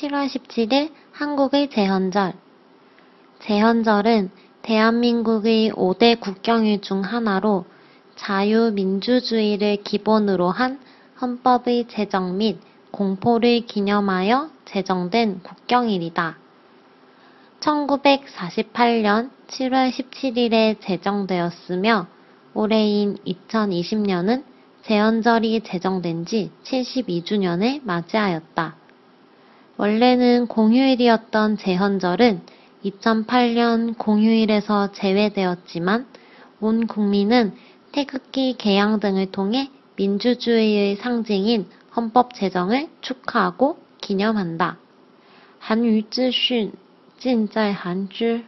7월 17일 한국의 제헌절. 제헌절은 대한민국의 5대 국경일 중 하나로 자유민주주의를 기본으로 한 헌법의 제정 및 공포를 기념하여 제정된 국경일이다. 1948년 7월 17일에 제정되었으며 올해인 2020년은 제헌절이 제정된 지 72주년을 맞이하였다. 원래는 공휴일이었던 제헌절은 2008년 공휴일에서 제외되었지만 온 국민은 태극기 개양 등을 통해 민주주의의 상징인 헌법 제정을 축하하고 기념한다. 한유지 진짜 한주